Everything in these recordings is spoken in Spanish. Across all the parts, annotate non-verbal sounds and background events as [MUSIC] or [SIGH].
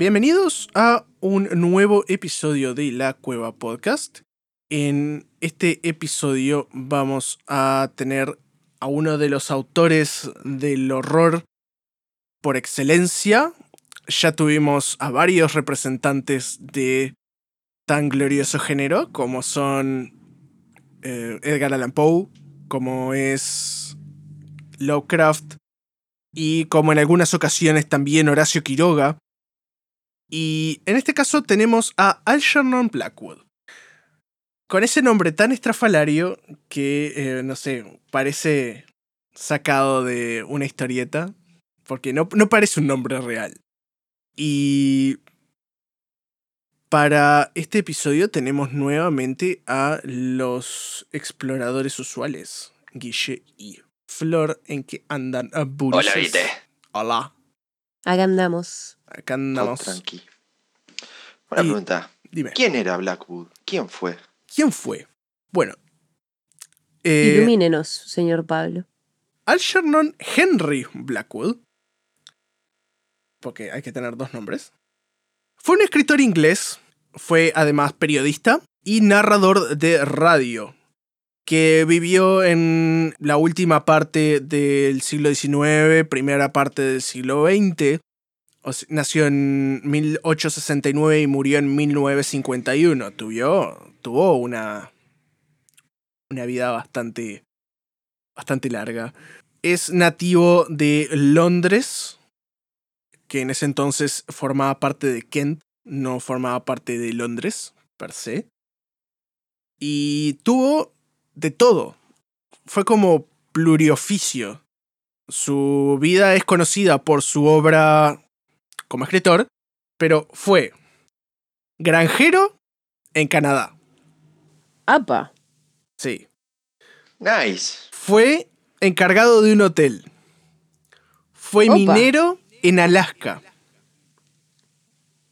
Bienvenidos a un nuevo episodio de La Cueva Podcast. En este episodio vamos a tener a uno de los autores del horror por excelencia, ya tuvimos a varios representantes de tan glorioso género como son eh, Edgar Allan Poe, como es Lovecraft y como en algunas ocasiones también Horacio Quiroga. Y en este caso tenemos a Algernon Blackwood. Con ese nombre tan estrafalario que, eh, no sé, parece sacado de una historieta, porque no, no parece un nombre real. Y para este episodio tenemos nuevamente a los exploradores usuales, Guille y Flor, en que andan a Hola, Vite. Hola. Acá andamos. Acá andamos. tranqui. Una pregunta. Dime. ¿Quién era Blackwood? ¿Quién fue? ¿Quién fue? Bueno. Eh, Ilumínenos, señor Pablo. Algernon Henry Blackwood porque hay que tener dos nombres. Fue un escritor inglés, fue además periodista y narrador de radio, que vivió en la última parte del siglo XIX, primera parte del siglo XX. Nació en 1869 y murió en 1951. Tuvo, tuvo una, una vida bastante, bastante larga. Es nativo de Londres, que en ese entonces formaba parte de Kent, no formaba parte de Londres, per se. Y tuvo de todo. Fue como plurioficio. Su vida es conocida por su obra como escritor, pero fue granjero en Canadá. ¡Apa! Sí. Nice. Fue encargado de un hotel. Fue minero en Alaska.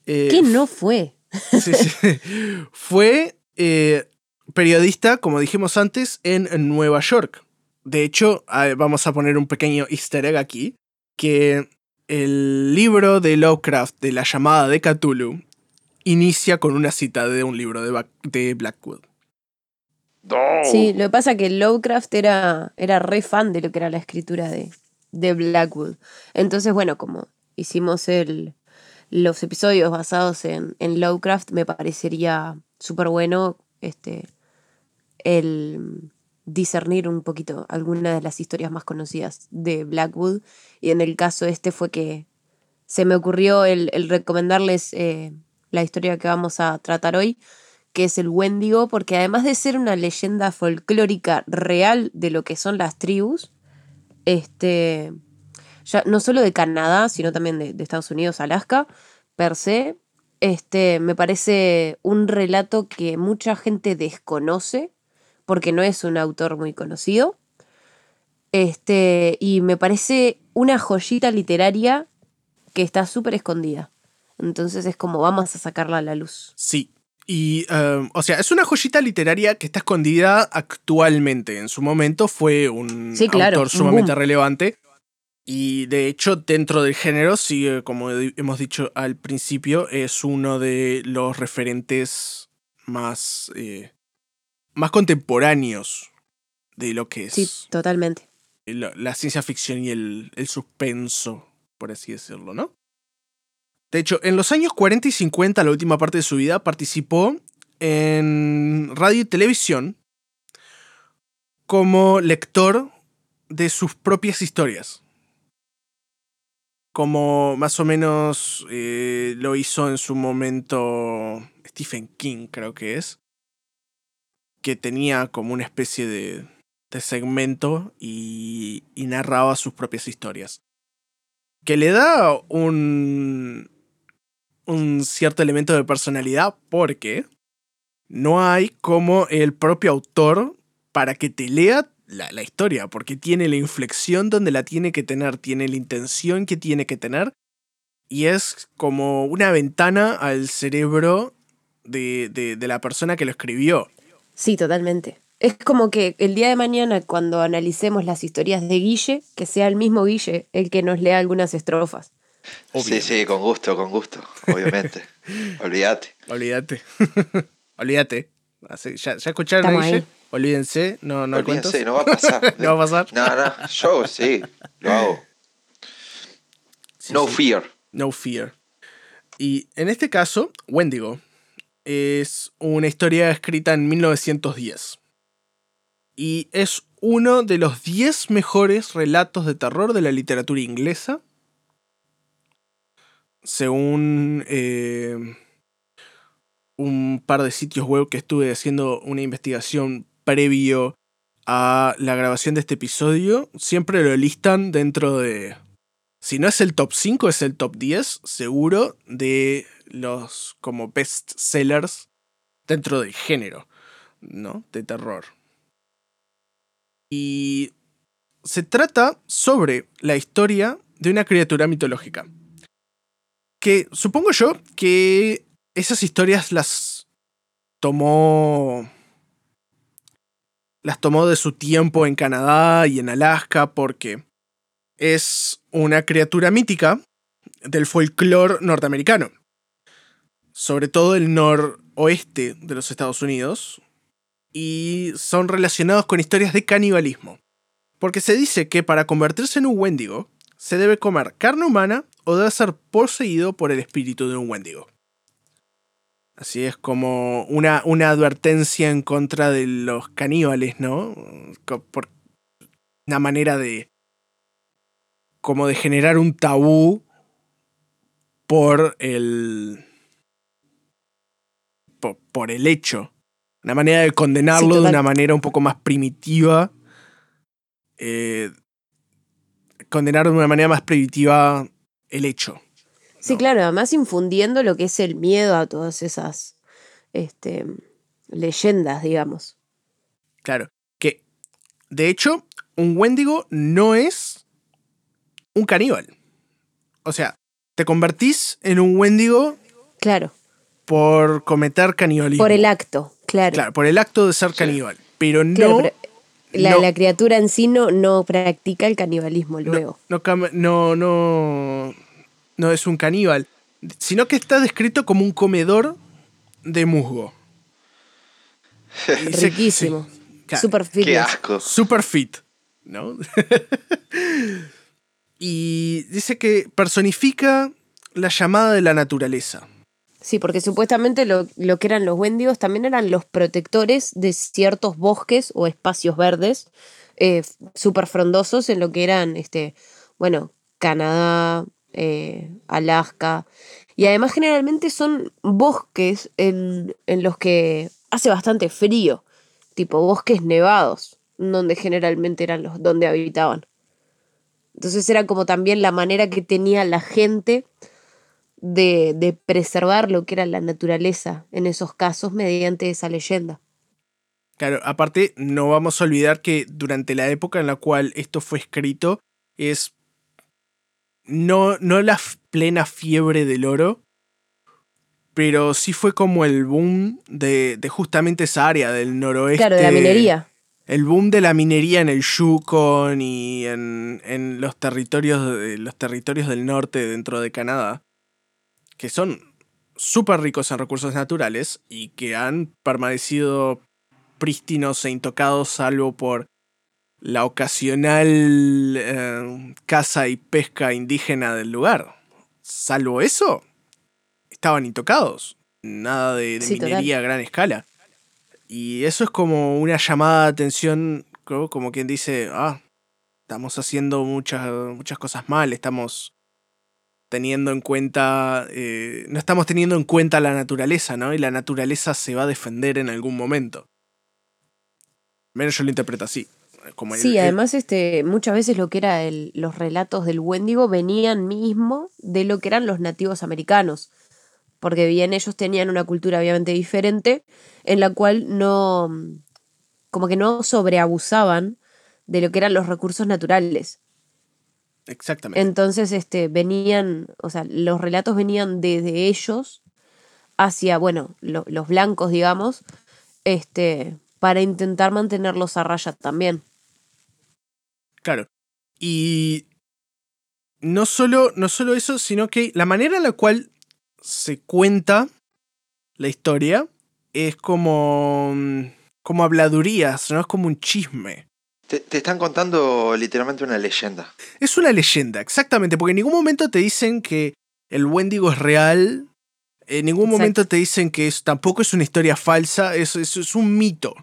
Eh, ¿Qué no fue? [LAUGHS] Sí, sí. Fue eh, periodista, como dijimos antes, en Nueva York. De hecho, vamos a poner un pequeño easter egg aquí, que el libro de Lovecraft de la llamada de Cthulhu inicia con una cita de un libro de, Blackwood. Sí, lo que pasa es que Lovecraft era, era re fan de lo que era la escritura de, de Blackwood. Entonces, bueno, como hicimos el, los episodios basados en, en Lovecraft, me parecería súper bueno este, el discernir un poquito algunas de las historias más conocidas de Blackwood. Y en el caso este fue que se me ocurrió el, recomendarles eh, la historia que vamos a tratar hoy, que es el Wendigo, porque además de ser una leyenda folclórica real de lo que son las tribus, este, ya no solo de Canadá, sino también de, Estados Unidos, Alaska, per se, este, me parece un relato que mucha gente desconoce, porque no es un autor muy conocido. Este, y me parece una joyita literaria que está súper escondida. Entonces es como vamos a sacarla a la luz. Sí, y, em, o sea, es una joyita literaria que está escondida actualmente. En su momento fue un autor sumamente relevante. Y de hecho, dentro del género, sigue, como hemos dicho al principio, es uno de los referentes más, eh, más contemporáneos de lo que es. Sí, totalmente. La, ciencia ficción y el, el suspenso, por así decirlo, ¿no? De hecho, en los años 40 y 50, la última parte de su vida, participó en radio y televisión como lector de sus propias historias. Como más o menos eh, lo hizo en su momento Stephen King, creo que es. Que tenía como una especie de, segmento y narraba sus propias historias. Que le da un, un cierto elemento de personalidad porque no hay como el propio autor para que te lea la, la, historia, porque tiene la inflexión donde la tiene que tener, tiene la intención que tiene que tener, y es como una ventana al cerebro de, de, de la persona que lo escribió. Sí, totalmente. Es como que el día de mañana, cuando analicemos las historias de Guille, que sea el mismo Guille el que nos lea algunas estrofas. Sí, sí, con gusto, con gusto, obviamente. [LAUGHS] Olvídate. Olvídate. [LAUGHS] Olvídate. Ya, ya escucharon a Guille. Olvídense, no, no Olvídense, no va a pasar. [LAUGHS] no va a pasar. No, no, yo sí, lo hago. Sí, no sí. fear. No fear. Y en este caso, Wendigo es una historia escrita en 1910. Y es uno de los 10 mejores relatos de terror de la literatura inglesa. Según eh, un par de sitios web que estuve haciendo una investigación previo a la grabación de este episodio, siempre lo listan dentro de... Si no es el top 5, es el top 10, seguro, de los como best sellers dentro del género, ¿no? De terror. Y se trata sobre la historia de una criatura mitológica. Que supongo yo que esas historias las tomó. Las tomó de su tiempo en Canadá y en Alaska porque es una criatura mítica del folclore norteamericano. Sobre todo el noroeste de los Estados Unidos. Y son relacionados con historias de canibalismo. Porque se dice que para convertirse en un wendigo se debe comer carne humana o debe ser poseído por el espíritu de un wendigo. Así es como una, una advertencia en contra de los caníbales, ¿no? Por una manera de. como de generar un tabú por el. Por, por el hecho. Una manera de condenarlo Sí, de una manera un poco más primitiva. Eh, condenar de una manera más primitiva el hecho. Sí, ¿no? claro, además infundiendo lo que es el miedo a todas esas este, leyendas, digamos. Claro. Que, de hecho, un Wendigo no es un caníbal. O sea, te convertís en un Wendigo Claro, por cometer canibalismo. por el acto, claro. Claro, por el acto de ser caníbal. Pero no. Claro, pero la, no- la criatura en sí no, no practica el canibalismo luego. No, no, no, no es un caníbal. Sino que está descrito como un comedor de musgo. [LAUGHS] Riquísimo. sí, claro. Super Qué fitness. asco. Super fit, ¿no? [LAUGHS] y dice que personifica la llamada de la naturaleza. Sí, porque supuestamente lo, lo que eran los Wendigos también eran los protectores de ciertos bosques o espacios verdes eh, súper frondosos en lo que eran, este, bueno, Canadá, eh, Alaska. Y además generalmente son bosques en, en los que hace bastante frío, tipo bosques nevados, donde generalmente eran los donde habitaban. Entonces era como también la manera que tenía la gente de, de preservar lo que era la naturaleza en esos casos mediante esa leyenda. Claro, aparte no vamos a olvidar que durante la época en la cual esto fue escrito es no, no la plena fiebre del oro, pero sí fue como el boom de, de justamente esa área del noroeste. Claro, de la minería. El boom de la minería en el Yukon y en, en los, territorios, los territorios del norte dentro de Canadá, que son súper ricos en recursos naturales y que han permanecido prístinos e intocados salvo por la ocasional eh, caza y pesca indígena del lugar. Salvo eso, estaban intocados. Nada de, de Sí, total. minería a gran escala. Y eso es como una llamada de atención, creo, como quien dice, ah, estamos haciendo muchas, muchas cosas mal, estamos teniendo en cuenta, eh, no estamos teniendo en cuenta la naturaleza, ¿no? Y la naturaleza se va a defender en algún momento. Menos yo lo interpreto así. Como Sí, el- además este, muchas veces lo que eran los relatos del Wendigo venían mismo de lo que eran los nativos americanos. porque bien ellos tenían una cultura obviamente diferente, en la cual no, como que no sobreabusaban de lo que eran los recursos naturales. Exactamente. Entonces, este, venían, o sea, los relatos venían desde ellos hacia, bueno, los blancos, digamos, este, para intentar mantenerlos a raya también. Claro. Y no solo, no solo eso, sino que la manera en la cual se cuenta la historia es como, como habladurías, no es como un chisme. Te, están contando literalmente una leyenda. Es una leyenda, exactamente, porque en ningún momento te dicen que el Wendigo es real, en ningún momento te dicen que es, tampoco es una historia falsa, es, es, un mito.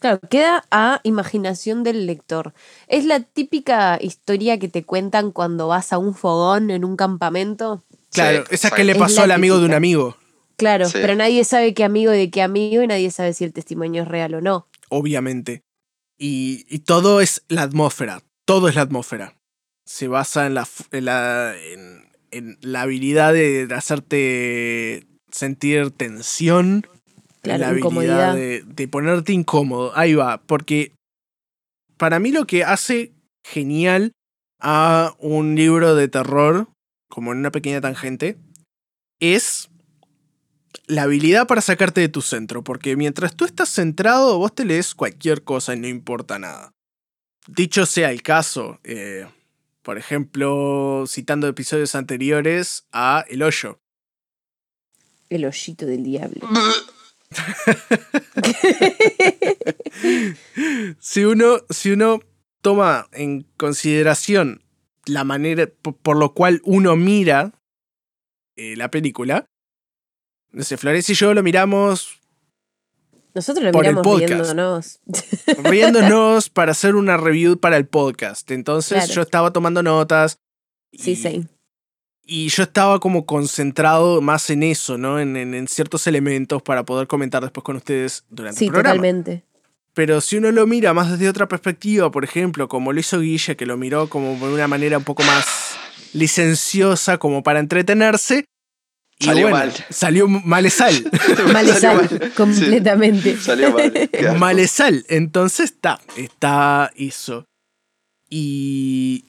Claro, queda a imaginación del lector. Es la típica historia que te cuentan cuando vas a un fogón en un campamento. Claro, esa que le pasó al amigo de un amigo. Claro, pero nadie sabe qué amigo de qué amigo y nadie sabe si el testimonio es real o no. Obviamente. Y, todo es la atmósfera. Todo es la atmósfera. Se basa en la, en la, habilidad de hacerte sentir tensión. en la habilidad de, de ponerte incómodo. Ahí va. Porque para mí lo que hace genial a un libro de terror, como en una pequeña tangente, es la habilidad para sacarte de tu centro, porque mientras tú estás centrado, vos te lees cualquier cosa y no importa nada. Dicho sea el caso, eh, por ejemplo, citando episodios anteriores a El Hoyo. El hoyito del diablo. [LAUGHS] si, uno, si uno toma en consideración la manera por, lo cual uno mira eh, la película, no sé, Flores y yo lo miramos. Nosotros lo miramos riéndonos. [LAUGHS] Riéndonos para hacer una review para el podcast. Entonces yo estaba tomando notas. sí, sí. Y yo estaba como concentrado más en eso, ¿no? En, ciertos elementos para poder comentar después con ustedes durante el programa. Sí, totalmente. Pero si uno lo mira más desde otra perspectiva, por ejemplo, como lo hizo Guille, que lo miró como de una manera un poco más licenciosa, como para entretenerse, salió mal. Salió malesal. [LAUGHS] [LAUGHS] malesal, completamente. salió mal. [LAUGHS] Malesal. Entonces está, está eso. Y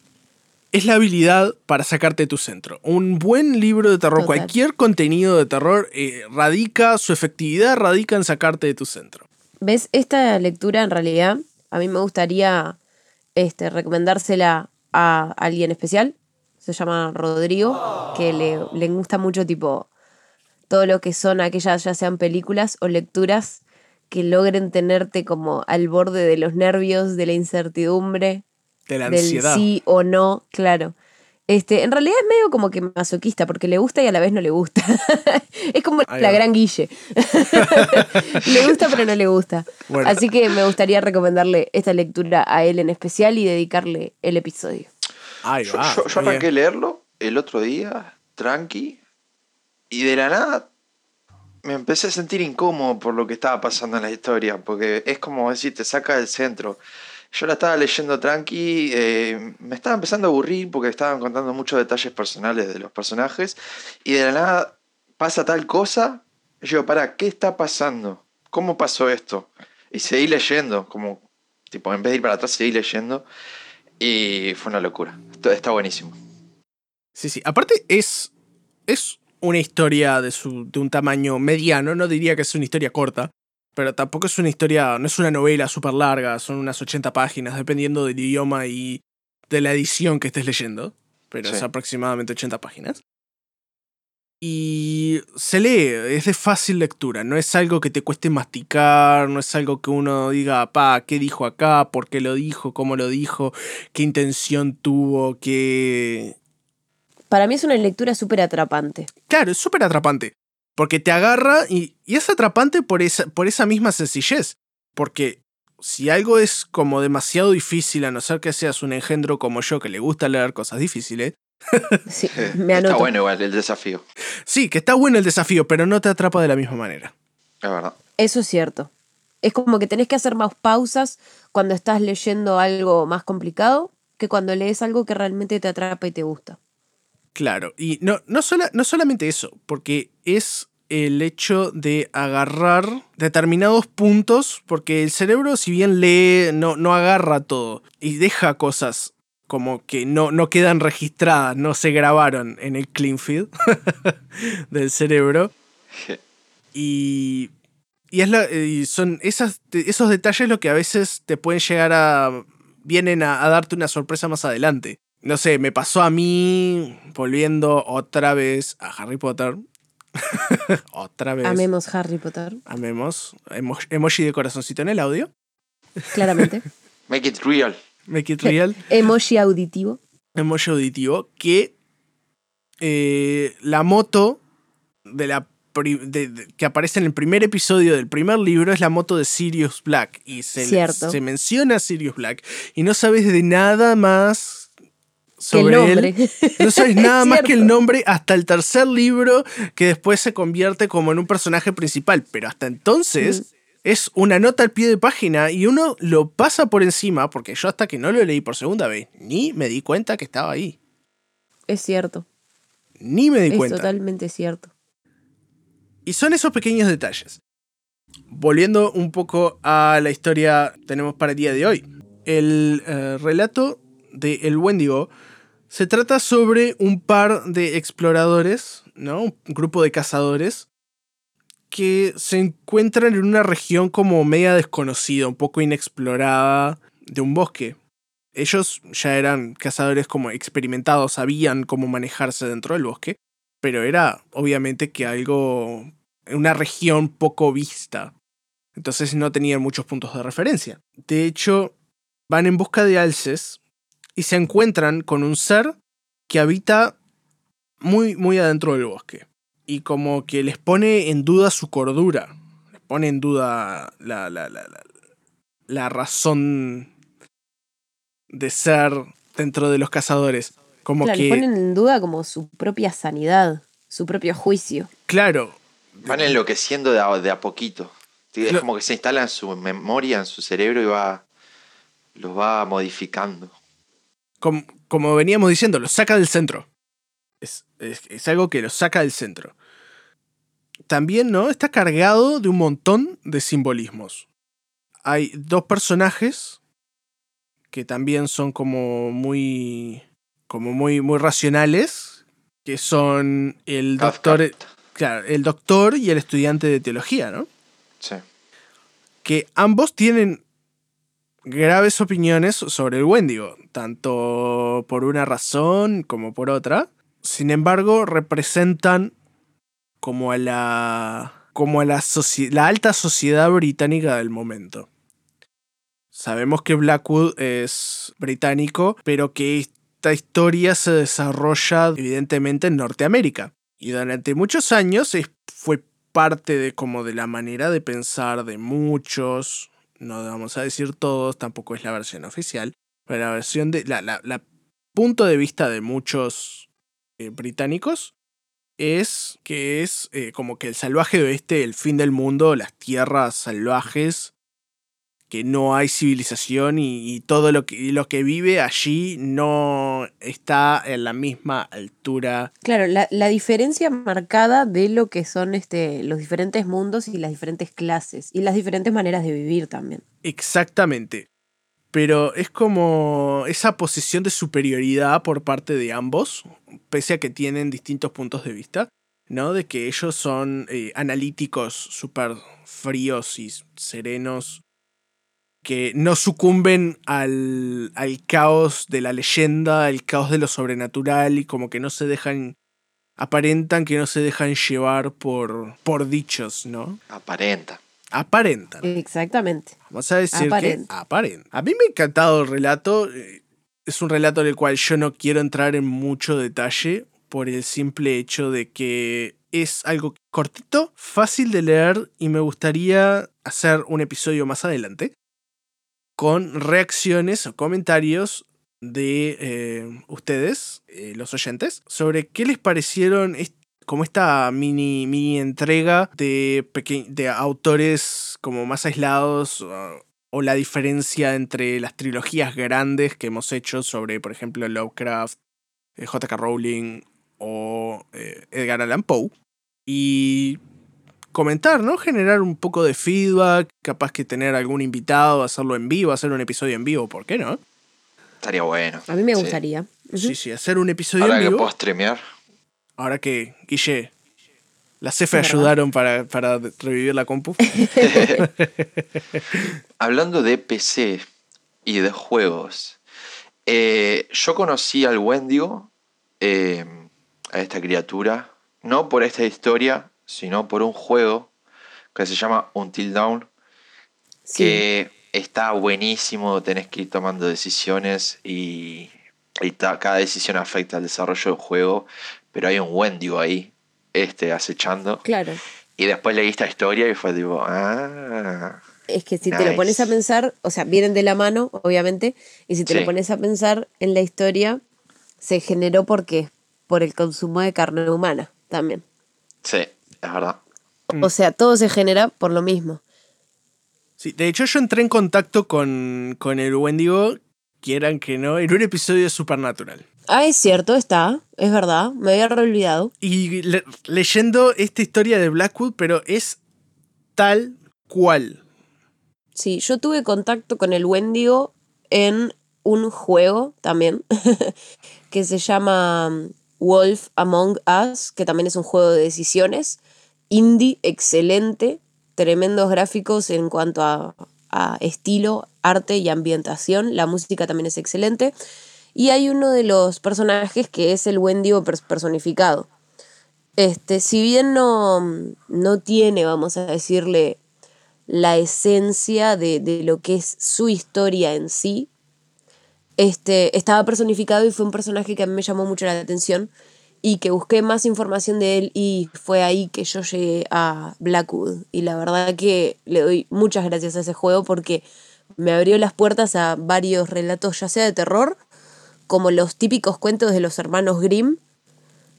es la habilidad para sacarte de tu centro. Un buen libro de terror, cualquier contenido de terror, eh, radica, su efectividad radica en sacarte de tu centro. ¿Ves? Esta lectura en realidad, a mí me gustaría este, recomendársela a alguien especial se llama Rodrigo, que le, le gusta mucho tipo todo lo que son aquellas ya sean películas o lecturas que logren tenerte como al borde de los nervios, de la incertidumbre, de la ansiedad. Del sí o no, claro. Este, en realidad es medio como que masoquista, porque le gusta y a la vez no le gusta. [LAUGHS] es como la gran Guille. [LAUGHS] le gusta pero no le gusta. Así que me gustaría recomendarle esta lectura a él en especial y dedicarle el episodio yo, arranqué a leerlo el otro día, tranqui, y de la nada me empecé a sentir incómodo por lo que estaba pasando en la historia, porque es como decir, te saca del centro. Yo la estaba leyendo tranqui, eh, me estaba empezando a aburrir porque estaban contando muchos detalles personales de los personajes, y de la nada pasa tal cosa, y yo, para, ¿qué está pasando? ¿Cómo pasó esto? Y seguí leyendo, como, tipo, en vez de ir para atrás, seguí leyendo. Y fue una locura. Está buenísimo. Sí, sí. Aparte es, es una historia de, su, de un tamaño mediano. No diría que es una historia corta. Pero tampoco es una historia, no es una novela súper larga. Son unas 80 páginas, dependiendo del idioma y de la edición que estés leyendo. Pero es aproximadamente 80 páginas y se lee, es de fácil lectura, no es algo que te cueste masticar, no es algo que uno diga, pa, ¿qué dijo acá? ¿Por qué lo dijo? ¿Cómo lo dijo? ¿Qué intención tuvo? ¿Qué...? Para mí es una lectura súper atrapante. Claro, es súper atrapante, porque te agarra y, y, es atrapante por esa, por esa misma sencillez, porque si algo es como demasiado difícil, a no ser que seas un engendro como yo que le gusta leer cosas difíciles, Sí, me Está bueno igual el desafío. Sí, que está bueno el desafío, pero no te atrapa de la misma manera. Es verdad. Eso es cierto. Es como que tenés que hacer más pausas cuando estás leyendo algo más complicado que cuando lees algo que realmente te atrapa y te gusta. Claro, y no, no, no solamente eso, porque es el hecho de agarrar determinados puntos, porque el cerebro, si bien lee, no, no agarra todo y deja cosas como que no, no quedan registradas, no se grabaron en el clean feed [LAUGHS] del cerebro. [LAUGHS] y, y, es la, y son esas, esos detalles lo que a veces te pueden llegar a... vienen a, a darte una sorpresa más adelante. No sé, me pasó a mí, volviendo otra vez a Harry Potter, [LAUGHS] Otra vez. Amemos Harry Potter. Amemos. emoji de corazoncito en el audio. Claramente. Make it real. Make it real. emoji auditivo. Emoji auditivo. Que eh, la moto de la que aparece en el primer episodio del primer libro es la moto de Sirius Black. Y se, se menciona a Sirius Black. Y no sabes de nada más sobre él. No sabes nada [LAUGHS] más que el nombre hasta el tercer libro que después se convierte como en un personaje principal. Pero hasta entonces mm. Es una nota al pie de página y uno lo pasa por encima porque yo hasta que no lo leí por segunda vez ni me di cuenta que estaba ahí. Es cierto. Ni me di cuenta. Es totalmente cierto. Y son esos pequeños detalles. Volviendo un poco a la historia que tenemos para el día de hoy. El eh, relato de El Wendigo se trata sobre un par de exploradores, ¿no? Un grupo de cazadores que se encuentran en una región como media desconocida, un poco inexplorada de un bosque. Ellos ya eran cazadores como experimentados, sabían cómo manejarse dentro del bosque, pero era obviamente que algo, una región poco vista. Entonces no tenían muchos puntos de referencia. De hecho, van en busca de alces y se encuentran con un ser que habita muy, muy adentro del bosque. Y como que les pone en duda su cordura. Les pone en duda la, la, la, la razón de ser dentro de los cazadores. Como que. Les ponen en duda como su propia sanidad, su propio juicio. Claro. Van enloqueciendo de a, de a poquito. Es como que se instala en su memoria, en su cerebro y va. los va modificando como, veníamos diciendo, lo saca del centro. Es, algo que lo saca del centro. También, ¿no? Está cargado de un montón de simbolismos. Hay dos personajes que también son como muy. como muy, muy racionales. Que son el doctor. Claro, el doctor y el estudiante de teología, ¿no? Sí. Que ambos tienen graves opiniones sobre el Wendigo, tanto por una razón como por otra. Sin embargo, representan como a la como a la, alta sociedad británica del momento. Sabemos que Blackwood es británico, pero que esta historia se desarrolla evidentemente en Norteamérica. Y durante muchos años fue parte de como de la manera de pensar de muchos no vamos a decir todos, tampoco es la versión oficial, pero la versión de. La, la, punto de vista de muchos eh, británicos es que es eh, como que el salvaje oeste, el fin del mundo, las tierras salvajes, que no hay civilización y, todo lo que, lo que vive allí no está en la misma altura. Claro, la, la, diferencia marcada de lo que son este, los diferentes mundos y las diferentes clases y las diferentes maneras de vivir también. Exactamente. Pero es como esa posición de superioridad por parte de ambos, pese a que tienen distintos puntos de vista, ¿no? De que ellos son eh, analíticos súper fríos y serenos que no sucumben al, al, caos de la leyenda, al caos de lo sobrenatural y como que no se dejan, aparentan que no se dejan llevar por, por dichos, ¿no? Aparenta. Aparentan. Exactamente. Vamos a decir que aparentan. A mí me ha encantado el relato. Eh, es un relato en el cual yo no quiero entrar en mucho detalle por el simple hecho de que es algo cortito, fácil de leer y me gustaría hacer un episodio más adelante con reacciones o comentarios de eh, ustedes, eh, los oyentes, sobre qué les parecieron como esta mini, mini entrega de, de autores como más aislados o, la diferencia entre las trilogías grandes que hemos hecho sobre, por ejemplo, Lovecraft, eh, J.K. Rowling o Edgar Allan Poe. Y comentar, ¿no? Generar un poco de feedback, capaz que tener algún invitado, hacerlo en vivo, hacer un episodio en vivo, ¿por qué no? Estaría bueno. A mí me gustaría. Sí, sí, hacer un episodio en vivo. Ahora que puedo streamear. Ahora que, Guille, las CF ayudaron para, para, revivir la compu. [LAUGHS] Hablando de PC y de juegos, eh, yo conocí al Wendigo, eh, a esta criatura, no por esta historia, sino por un juego que se llama Until Dawn, que está buenísimo, tenés que ir tomando decisiones y, cada decisión afecta al desarrollo del juego, pero hay un Wendigo ahí, este, acechando. Claro. Y después leí esta historia y fue tipo, ah. Es que si te lo pones a pensar, o sea, vienen de la mano, obviamente, y si te lo pones a pensar en la historia, se generó porque por el consumo de carne humana también. Sí, es verdad. O sea, todo se genera por lo mismo. Sí, de hecho yo entré en contacto con, con el Wendigo, quieran que no, en un episodio de Supernatural. Ah, es cierto, está, es verdad, me había olvidado. Y leyendo esta historia de Blackwood, pero es tal cual. Sí, yo tuve contacto con el Wendigo en un juego también, [LAUGHS] que se llama um, Wolf Among Us, que también es un juego de decisiones. Indie, excelente, tremendos gráficos en cuanto a, a estilo, arte y ambientación. La música también es excelente. Y hay uno de los personajes que es el Wendigo personificado. Este, si bien no, no tiene, vamos a decirle, la esencia de, lo que es su historia en sí, este, estaba personificado y fue un personaje que a mí me llamó mucho la atención y que busqué más información de él y fue ahí que yo llegué a Blackwood. Y la verdad que le doy muchas gracias a ese juego porque me abrió las puertas a varios relatos, ya sea de terror como los típicos cuentos de los hermanos Grimm,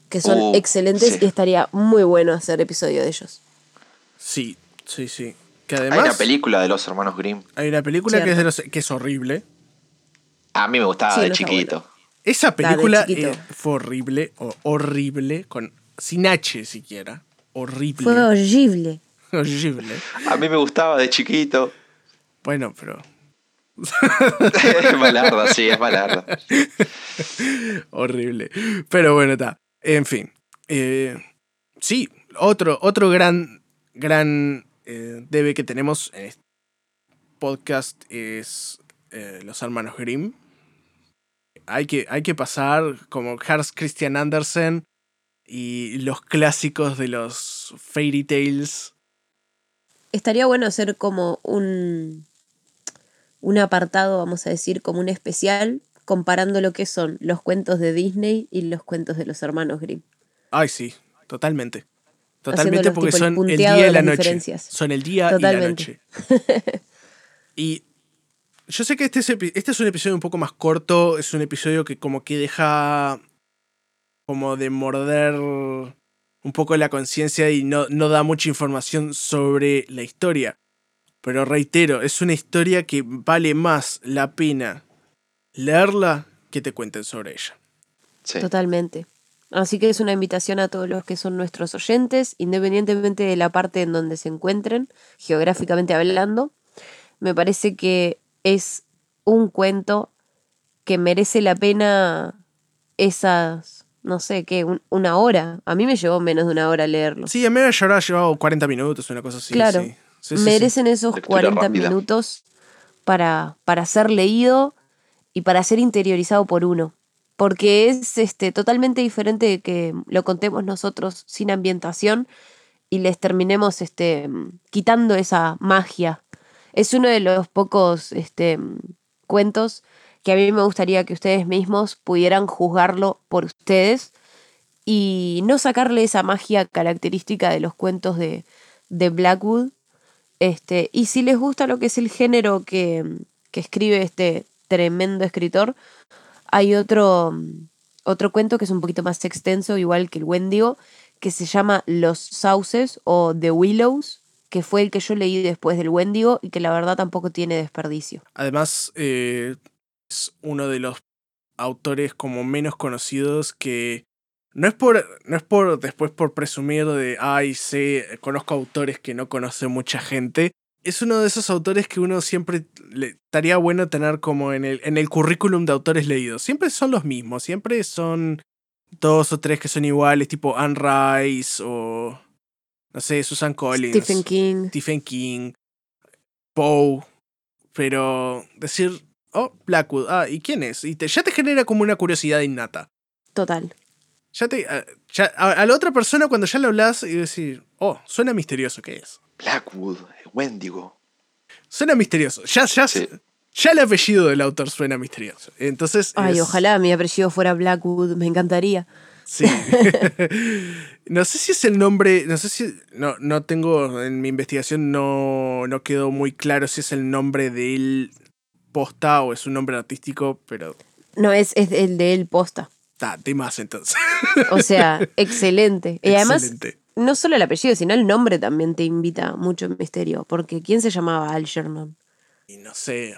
que son uh, excelentes y estaría muy bueno hacer episodio de ellos. Sí, sí, sí. Que además, hay una película de los hermanos Grimm. Hay una película que es, de los, que es horrible. A mí me gustaba de chiquito. Esa película eh, fue horrible, horrible, con, sin H siquiera. Horrible. Fue horrible. horrible. A mí me gustaba de chiquito. Bueno, pero [LAUGHS] es malarda, sí, es malarda. Horrible. Pero bueno, está. En fin. Eh, sí, otro, otro gran, gran eh, debe que tenemos en este podcast es eh, Los Hermanos Grimm. Hay que, hay que pasar como Hans Christian Andersen y los clásicos de los fairy tales. Estaría bueno hacer como un un apartado, vamos a decir, como un especial, comparando lo que son los cuentos de Disney y los cuentos de los hermanos Grimm. Ay, sí, totalmente. Totalmente porque son el día y la noche. Son el día y la noche. y yo sé que este es, este es un episodio un poco más corto, es un episodio que como que deja como de morder un poco la conciencia y no, no da mucha información sobre la historia. Pero reitero, es una historia que vale más la pena leerla que te cuenten sobre ella. Totalmente. Así que es una invitación a todos los que son nuestros oyentes, independientemente de la parte en donde se encuentren, geográficamente hablando. Me parece que es un cuento que merece la pena esas, no sé qué, una hora. A mí me llevó menos de una hora leerlo. Sí, a mí me ha llevado 40 minutos, una cosa así. Claro merecen esos 40 minutos para, para ser leído y para ser interiorizado por uno. Porque es este, totalmente diferente de que lo contemos nosotros sin ambientación y les terminemos este, quitando esa magia. Es uno de los pocos este, cuentos que a mí me gustaría que ustedes mismos pudieran juzgarlo por ustedes y no sacarle esa magia característica de los cuentos de, de Blackwood este, y si les gusta lo que es el género que, escribe este tremendo escritor, hay otro, otro cuento que es un poquito más extenso, igual que el Wendigo, que se llama Los Sauces o The Willows, que fue el que yo leí después del Wendigo y que la verdad tampoco tiene desperdicio. Además, eh, es uno de los autores como menos conocidos que No es por, no es por después por presumir de, ay, sé, conozco autores que no conoce mucha gente. Es uno de esos autores que uno siempre le estaría bueno tener como en el, en el currículum de autores leídos. Siempre son los mismos, siempre son dos o tres que son iguales, tipo Anne Rice o, no sé, Susan Collins. Stephen King. Stephen King. Poe. Pero decir, oh, Blackwood, ah, ¿y quién es? Y te, ya te genera como una curiosidad innata. Total. Ya te, ah, a, la otra persona cuando ya le hablas y decir, oh, suena misterioso, ¿qué es? Blackwood, Wendigo. Suena misterioso. Ya, ya, ya el apellido del autor suena misterioso. Entonces. Ay, ojalá mi apellido fuera Blackwood, me encantaría. Sí. [LAUGHS] no sé si es el nombre. No sé si. No, no tengo. En mi investigación no, no quedó muy claro si es el nombre de él posta o es un nombre artístico, pero. No, es, es el de él posta. Ah, de más entonces. O sea, excelente. Y además, no solo el apellido, sino el nombre también te invita mucho misterio. Porque ¿quién se llamaba Algernon? Y no sé.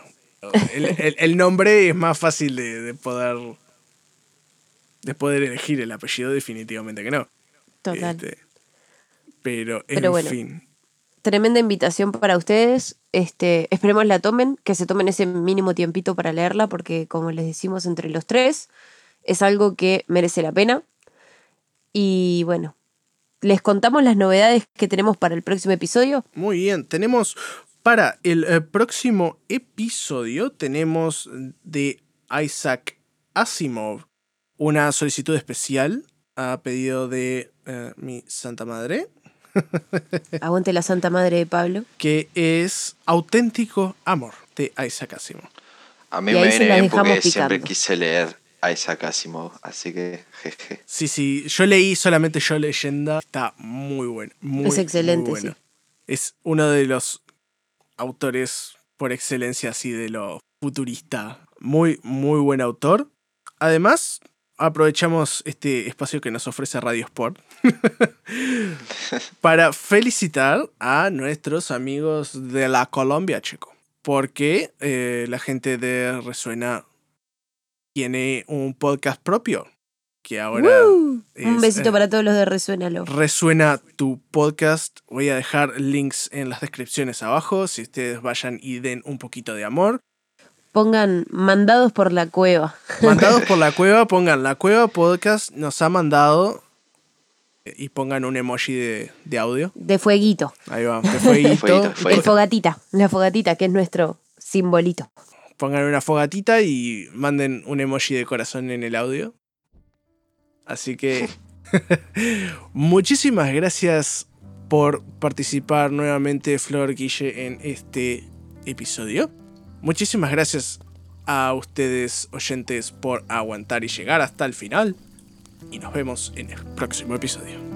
El, nombre es más fácil de, poder. de poder elegir el apellido, definitivamente que no. Total. Este, pero, en fin. Tremenda invitación para ustedes. Este, esperemos la tomen, que se tomen ese mínimo tiempito para leerla, porque como les decimos entre los tres, es algo que merece la pena. Y bueno, les contamos las novedades que tenemos para el próximo episodio. Muy bien, tenemos para el eh, próximo episodio, tenemos de Isaac Asimov una solicitud especial a pedido de eh, mi Santa Madre. [LAUGHS] Aguante la Santa Madre de Pablo. Que es Auténtico Amor de Isaac Asimov. A mí me viene bien porque siempre quise leer Isaac Asimov, así que jeje. Sí, sí, yo leí solamente Yo Leyenda, está muy bueno. Muy, es excelente, sí. Es uno de los autores por excelencia así de lo futurista. Muy, muy buen autor. Además, aprovechamos este espacio que nos ofrece Radio Sport [LAUGHS] para felicitar a nuestros amigos de la Colombia, chico. Porque eh, la gente de Resuena tiene un podcast propio. Que ahora. un besito eh, para todos los de Resuénalo. Resuena tu podcast. Voy a dejar links en las descripciones abajo. Si ustedes vayan y den un poquito de amor. Pongan mandados por la cueva. Mandados [LAUGHS] por la cueva, pongan la cueva podcast nos ha mandado eh, y pongan un emoji de, audio. De fueguito. Ahí va, [LAUGHS] de fueguito. De fogatita, la fogatita, que es nuestro simbolito pongan una fogatita y manden un emoji de corazón en el audio. Así que [LAUGHS] muchísimas gracias por participar nuevamente Flor Guille en este episodio. Muchísimas gracias a ustedes oyentes por aguantar y llegar hasta el final. Y nos vemos en el próximo episodio.